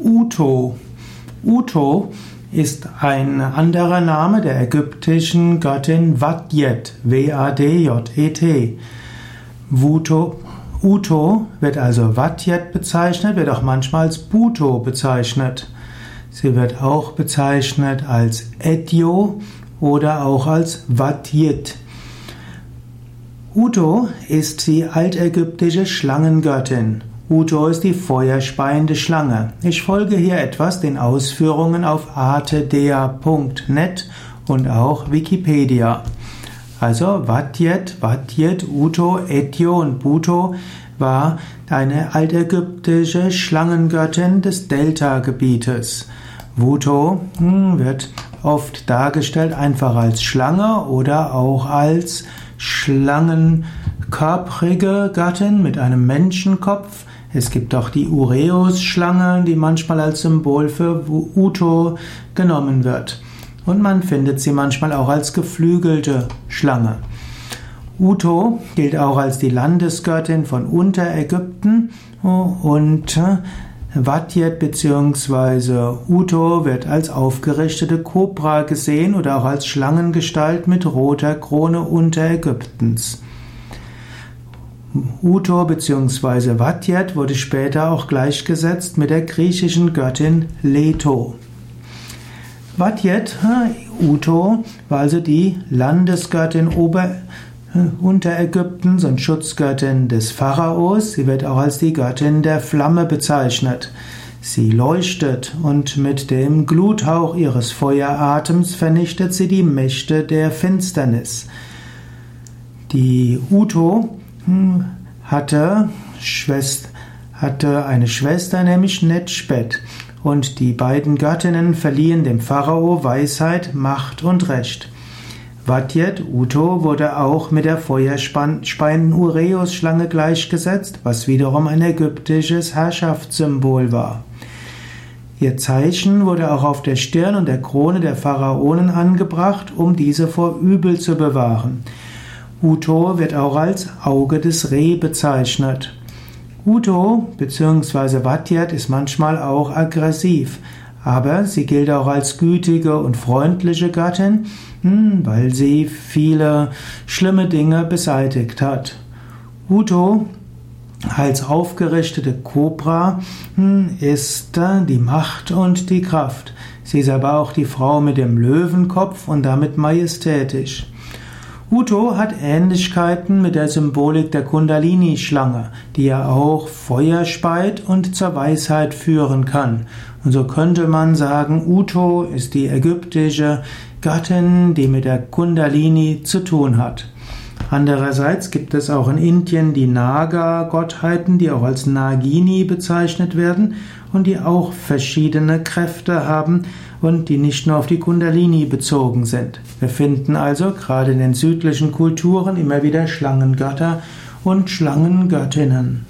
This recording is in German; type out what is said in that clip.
Uto. Uto ist ein anderer Name der ägyptischen Göttin Wadjet, W-A-D-J-E-T. Uto wird also Wadjet bezeichnet, wird auch manchmal als Buto bezeichnet. Sie wird auch bezeichnet als Etio oder auch als Wadjet. Uto ist die altägyptische Schlangengöttin. Uto ist die feuerspeiende Schlange. Ich folge hier etwas den Ausführungen auf artedea.net und auch Wikipedia. Also Vatjet, Vatjet, Uto, Etio und Buto war eine altägyptische Schlangengöttin des Delta-Gebietes. Wuto hm, wird oft dargestellt einfach als Schlange oder auch als schlangenkörprige Gattin mit einem Menschenkopf. Es gibt auch die Ureus-Schlange, die manchmal als Symbol für Uto genommen wird. Und man findet sie manchmal auch als geflügelte Schlange. Uto gilt auch als die Landesgöttin von Unterägypten und Vatjet bzw. Uto wird als aufgerichtete Kobra gesehen oder auch als Schlangengestalt mit roter Krone Unterägyptens. Uto bzw. Vatjet wurde später auch gleichgesetzt mit der griechischen Göttin Leto. Vatjet, Uto, war also die Landesgöttin Ober Unterägyptens und Schutzgöttin des Pharaos. Sie wird auch als die Göttin der Flamme bezeichnet. Sie leuchtet und mit dem Gluthauch ihres Feueratems vernichtet sie die Mächte der Finsternis. Die Uto hatte, Schwester, hatte eine Schwester, nämlich Netschbet, und die beiden Göttinnen verliehen dem Pharao Weisheit, Macht und Recht. Vatjet Uto wurde auch mit der feuerspeienden Ureus-Schlange gleichgesetzt, was wiederum ein ägyptisches Herrschaftssymbol war. Ihr Zeichen wurde auch auf der Stirn und der Krone der Pharaonen angebracht, um diese vor Übel zu bewahren. Uto wird auch als Auge des Reh bezeichnet. Uto bzw. Vatjet ist manchmal auch aggressiv, aber sie gilt auch als gütige und freundliche Gattin, hm, weil sie viele schlimme Dinge beseitigt hat. Uto als aufgerichtete Kobra hm, ist die Macht und die Kraft. Sie ist aber auch die Frau mit dem Löwenkopf und damit majestätisch. Uto hat Ähnlichkeiten mit der Symbolik der Kundalini-Schlange, die ja auch Feuer speit und zur Weisheit führen kann. Und so könnte man sagen, Uto ist die ägyptische Gattin, die mit der Kundalini zu tun hat. Andererseits gibt es auch in Indien die Naga-Gottheiten, die auch als Nagini bezeichnet werden und die auch verschiedene Kräfte haben und die nicht nur auf die Kundalini bezogen sind. Wir finden also gerade in den südlichen Kulturen immer wieder Schlangengötter und Schlangengöttinnen.